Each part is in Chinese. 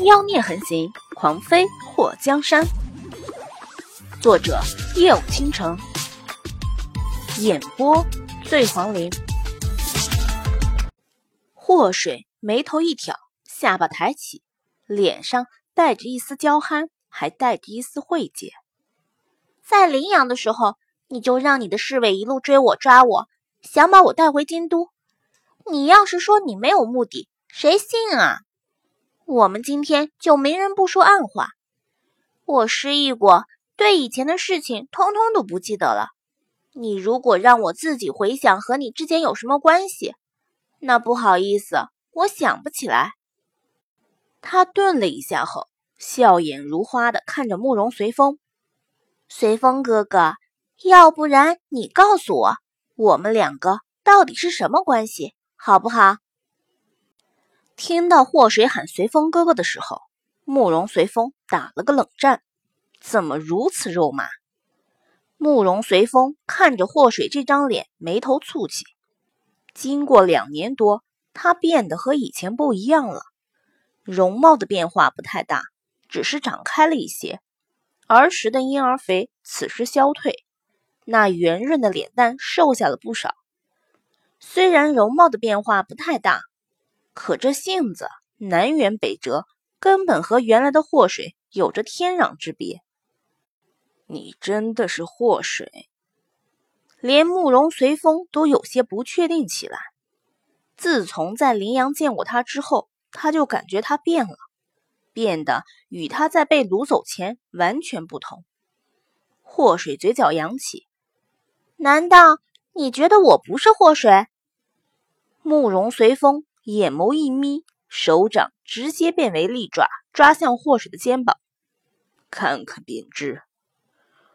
妖孽横行，狂妃祸江山。作者：夜舞倾城，演播：醉黄林。祸水眉头一挑，下巴抬起，脸上带着一丝娇憨，还带着一丝慧解。在临阳的时候，你就让你的侍卫一路追我抓我，想把我带回京都。你要是说你没有目的，谁信啊？我们今天就没人不说暗话。我失忆过，对以前的事情通通都不记得了。你如果让我自己回想和你之间有什么关系，那不好意思，我想不起来。他顿了一下后，笑眼如花的看着慕容随风。随风哥哥，要不然你告诉我，我们两个到底是什么关系，好不好？听到祸水喊随风哥哥的时候，慕容随风打了个冷战，怎么如此肉麻？慕容随风看着祸水这张脸，眉头蹙起。经过两年多，他变得和以前不一样了，容貌的变化不太大，只是长开了一些。儿时的婴儿肥，此时消退，那圆润的脸蛋瘦下了不少。虽然容貌的变化不太大。可这性子南辕北辙，根本和原来的祸水有着天壤之别。你真的是祸水？连慕容随风都有些不确定起来。自从在林阳见过他之后，他就感觉他变了，变得与他在被掳走前完全不同。祸水嘴角扬起，难道你觉得我不是祸水？慕容随风。眼眸一眯，手掌直接变为利爪，抓向祸水的肩膀。看看便知。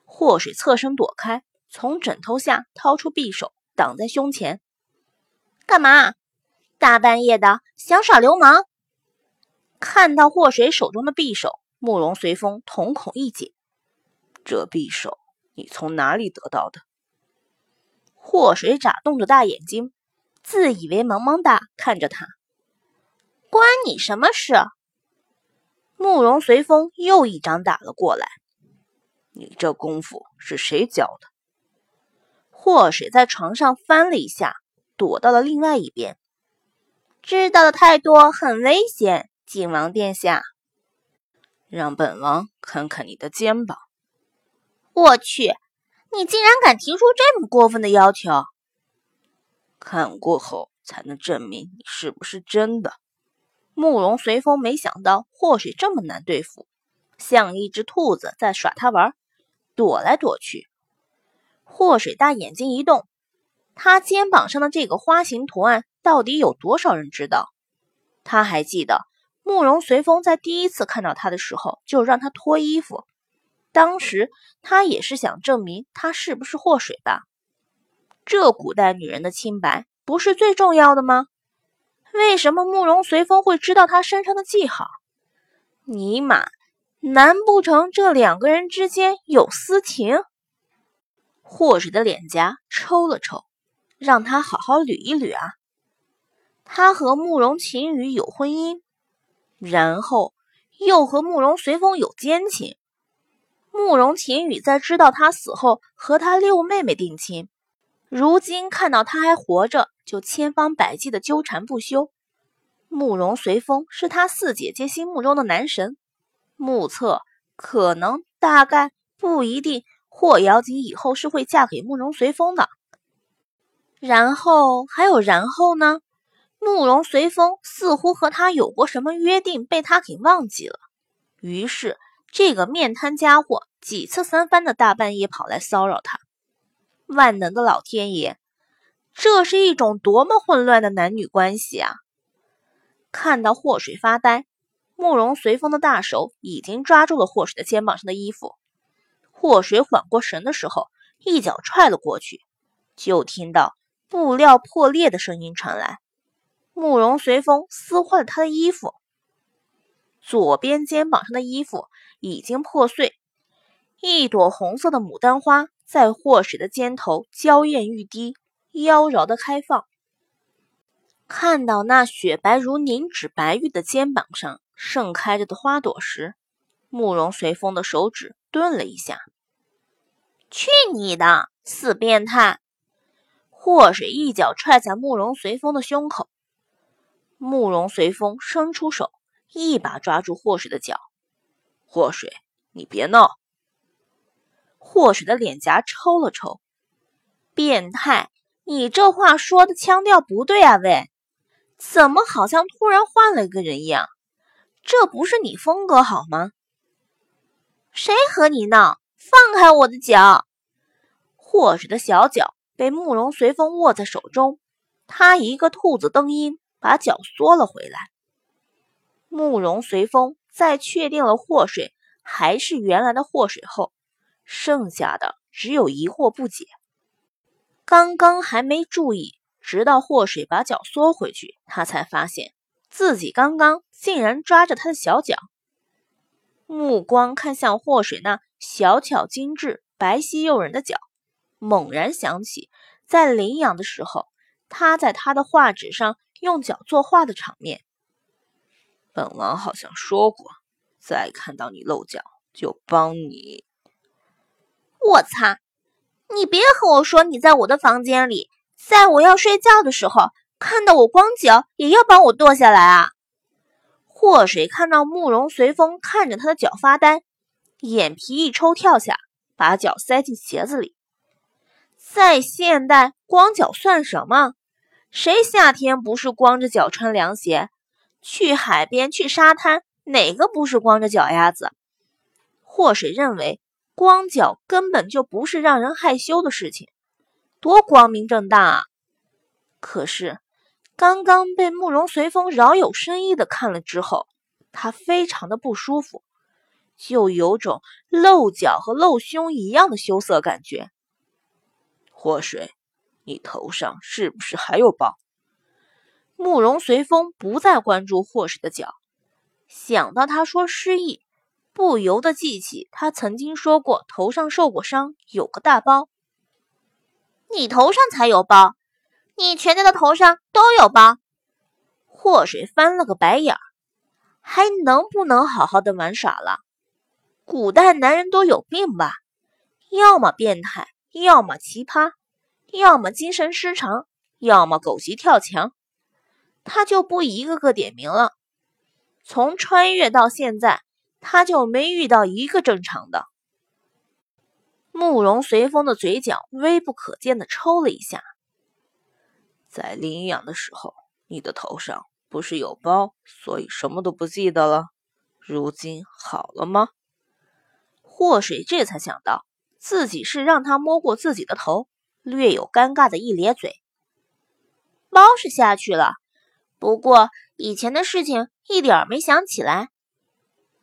祸水侧身躲开，从枕头下掏出匕首，挡在胸前。干嘛？大半夜的想耍流氓？看到祸水手中的匕首，慕容随风瞳孔一紧。这匕首你从哪里得到的？祸水眨动着大眼睛。自以为萌萌哒看着他，关你什么事？慕容随风又一掌打了过来。你这功夫是谁教的？祸水在床上翻了一下，躲到了另外一边。知道的太多很危险，景王殿下。让本王看看你的肩膀。我去，你竟然敢提出这么过分的要求！看过后才能证明你是不是真的。慕容随风没想到祸水这么难对付，像一只兔子在耍他玩，躲来躲去。祸水大眼睛一动，他肩膀上的这个花形图案到底有多少人知道？他还记得慕容随风在第一次看到他的时候就让他脱衣服，当时他也是想证明他是不是祸水吧。这古代女人的清白不是最重要的吗？为什么慕容随风会知道她身上的记号？尼玛，难不成这两个人之间有私情？祸水的脸颊抽了抽，让他好好捋一捋啊！他和慕容晴雨有婚姻，然后又和慕容随风有奸情。慕容晴雨在知道他死后，和他六妹妹定亲。如今看到他还活着，就千方百计的纠缠不休。慕容随风是他四姐姐心目中的男神，目测可能、大概、不一定，霍瑶锦以后是会嫁给慕容随风的。然后还有然后呢？慕容随风似乎和他有过什么约定，被他给忘记了。于是这个面瘫家伙几次三番的大半夜跑来骚扰他。万能的老天爷，这是一种多么混乱的男女关系啊！看到祸水发呆，慕容随风的大手已经抓住了祸水的肩膀上的衣服。祸水缓过神的时候，一脚踹了过去，就听到布料破裂的声音传来。慕容随风撕坏了他的衣服，左边肩膀上的衣服已经破碎，一朵红色的牡丹花。在祸水的肩头娇艳欲滴，妖娆的开放。看到那雪白如凝脂白玉的肩膀上盛开着的花朵时，慕容随风的手指顿了一下。去你的，死变态！祸水一脚踹在慕容随风的胸口，慕容随风伸出手，一把抓住祸水的脚。祸水，你别闹！祸水的脸颊抽了抽。变态，你这话说的腔调不对啊，喂，怎么好像突然换了一个人一样？这不是你风格好吗？谁和你闹？放开我的脚！祸水的小脚。被慕容随风握在手中，他一个兔子蹬音，把脚缩了回来。慕容随风在确定了祸水还是原来的祸水后，剩下的只有疑惑不解。刚刚还没注意，直到祸水把脚缩回去，他才发现自己刚刚竟然抓着他的小脚。目光看向祸水那小巧精致、白皙诱人的脚。猛然想起，在领养的时候，他在他的画纸上用脚作画的场面。本王好像说过，再看到你露脚，就帮你。我擦！你别和我说你在我的房间里，在我要睡觉的时候，看到我光脚也要帮我剁下来啊！祸水看到慕容随风看着他的脚发呆，眼皮一抽，跳下，把脚塞进鞋子里。在现代，光脚算什么？谁夏天不是光着脚穿凉鞋？去海边、去沙滩，哪个不是光着脚丫子？祸水认为，光脚根本就不是让人害羞的事情，多光明正大啊！可是，刚刚被慕容随风饶有深意的看了之后，他非常的不舒服，就有种露脚和露胸一样的羞涩感觉。祸水，你头上是不是还有包？慕容随风不再关注祸水的脚，想到他说失忆，不由得记起他曾经说过头上受过伤，有个大包。你头上才有包，你全家的头上都有包。祸水翻了个白眼儿，还能不能好好的玩耍了？古代男人都有病吧？要么变态。要么奇葩，要么精神失常，要么狗急跳墙，他就不一个个点名了。从穿越到现在，他就没遇到一个正常的。慕容随风的嘴角微不可见的抽了一下。在领养的时候，你的头上不是有包，所以什么都不记得了。如今好了吗？祸水这才想到。自己是让他摸过自己的头，略有尴尬的一咧嘴。包是下去了，不过以前的事情一点没想起来。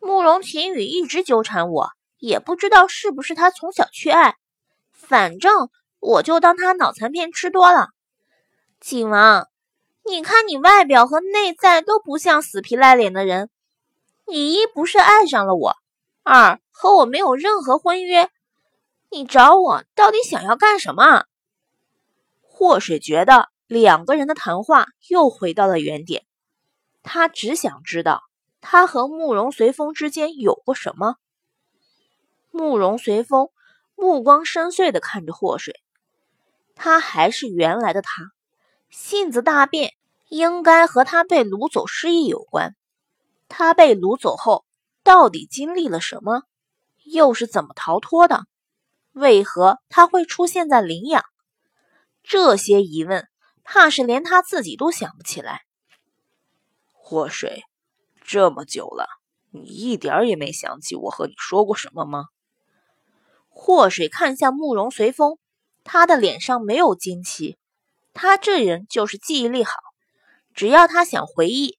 慕容晴雨一直纠缠我，也不知道是不是他从小缺爱，反正我就当他脑残片吃多了。景王，你看你外表和内在都不像死皮赖脸的人，你一不是爱上了我，二和我没有任何婚约。你找我到底想要干什么？祸水觉得两个人的谈话又回到了原点，他只想知道他和慕容随风之间有过什么。慕容随风目光深邃的看着祸水，他还是原来的他，性子大变，应该和他被掳走失忆有关。他被掳走后到底经历了什么？又是怎么逃脱的？为何他会出现在领养？这些疑问，怕是连他自己都想不起来。祸水，这么久了，你一点也没想起我和你说过什么吗？祸水看向慕容随风，他的脸上没有惊奇。他这人就是记忆力好，只要他想回忆，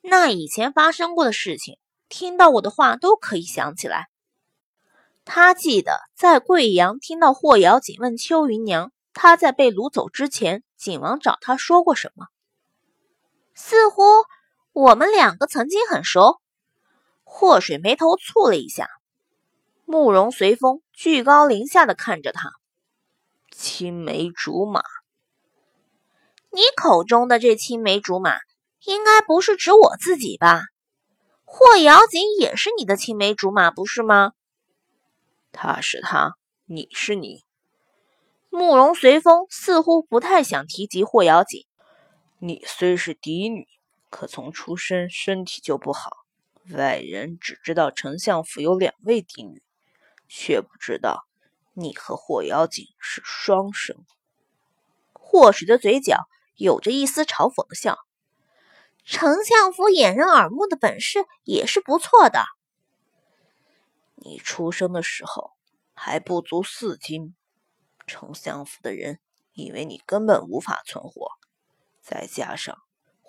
那以前发生过的事情，听到我的话都可以想起来。他记得在贵阳听到霍瑶锦问秋云娘，他在被掳走之前，景王找他说过什么？似乎我们两个曾经很熟。祸水眉头蹙了一下，慕容随风居高临下的看着他，青梅竹马。你口中的这青梅竹马，应该不是指我自己吧？霍瑶锦也是你的青梅竹马，不是吗？他是他，你是你。慕容随风似乎不太想提及霍瑶锦。你虽是嫡女，可从出生身体就不好。外人只知道丞相府有两位嫡女，却不知道你和霍瑶锦是双生。霍水的嘴角有着一丝嘲讽的笑。丞相府掩人耳目的本事也是不错的。你出生的时候还不足四斤，丞相府的人以为你根本无法存活。再加上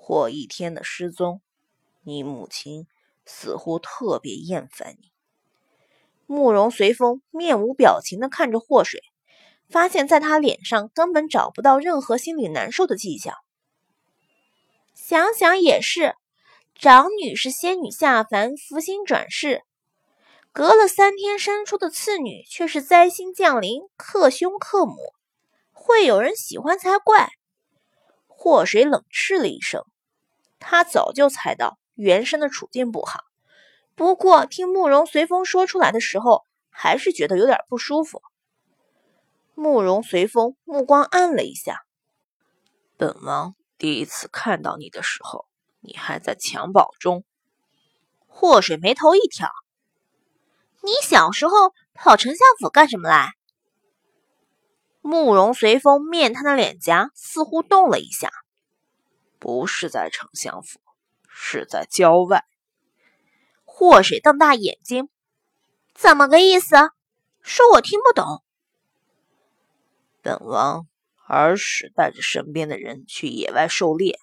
霍一天的失踪，你母亲似乎特别厌烦你。慕容随风面无表情的看着霍水，发现在他脸上根本找不到任何心里难受的迹象。想想也是，长女是仙女下凡，福星转世，隔了三天生出的次女却是灾星降临，克兄克母，会有人喜欢才怪。祸水冷嗤了一声，他早就猜到原生的处境不好，不过听慕容随风说出来的时候，还是觉得有点不舒服。慕容随风目光暗了一下，本王。第一次看到你的时候，你还在襁褓中。祸水眉头一挑：“你小时候跑丞相府干什么来？”慕容随风面瘫的脸颊似乎动了一下：“不是在丞相府，是在郊外。”祸水瞪大眼睛：“怎么个意思？说我听不懂。”本王。儿时带着身边的人去野外狩猎，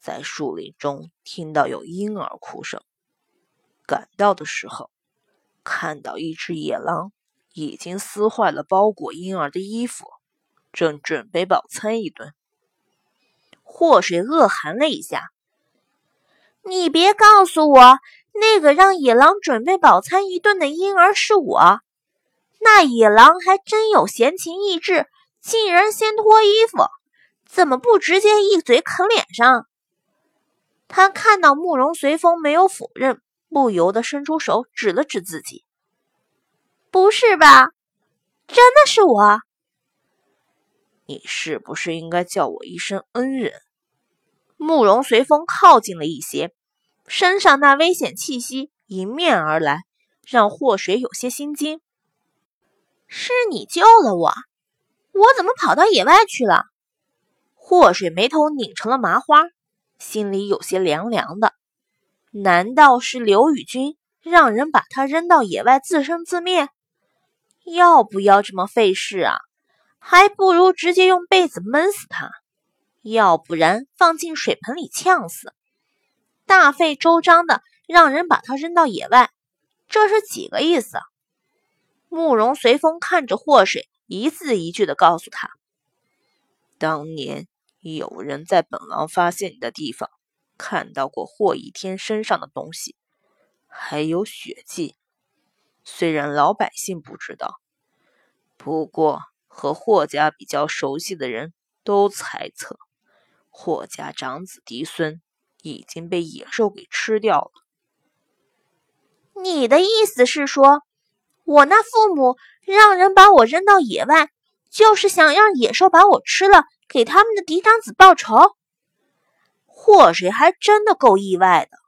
在树林中听到有婴儿哭声。赶到的时候，看到一只野狼已经撕坏了包裹婴儿的衣服，正准备饱餐一顿。祸水恶寒了一下：“你别告诉我，那个让野狼准备饱餐一顿的婴儿是我？那野狼还真有闲情逸致。”竟然先脱衣服，怎么不直接一嘴啃脸上？他看到慕容随风没有否认，不由得伸出手指了指自己：“不是吧？真的是我？你是不是应该叫我一声恩人？”慕容随风靠近了一些，身上那危险气息迎面而来，让祸水有些心惊。是你救了我。我怎么跑到野外去了？祸水眉头拧成了麻花，心里有些凉凉的。难道是刘宇君让人把他扔到野外自生自灭？要不要这么费事啊？还不如直接用被子闷死他，要不然放进水盆里呛死。大费周章的让人把他扔到野外，这是几个意思？慕容随风看着祸水。一字一句的告诉他：“当年有人在本王发现你的地方看到过霍一天身上的东西，还有血迹。虽然老百姓不知道，不过和霍家比较熟悉的人都猜测，霍家长子嫡孙已经被野兽给吃掉了。你的意思是说？”我那父母让人把我扔到野外，就是想让野兽把我吃了，给他们的嫡长子报仇。祸水还真的够意外的。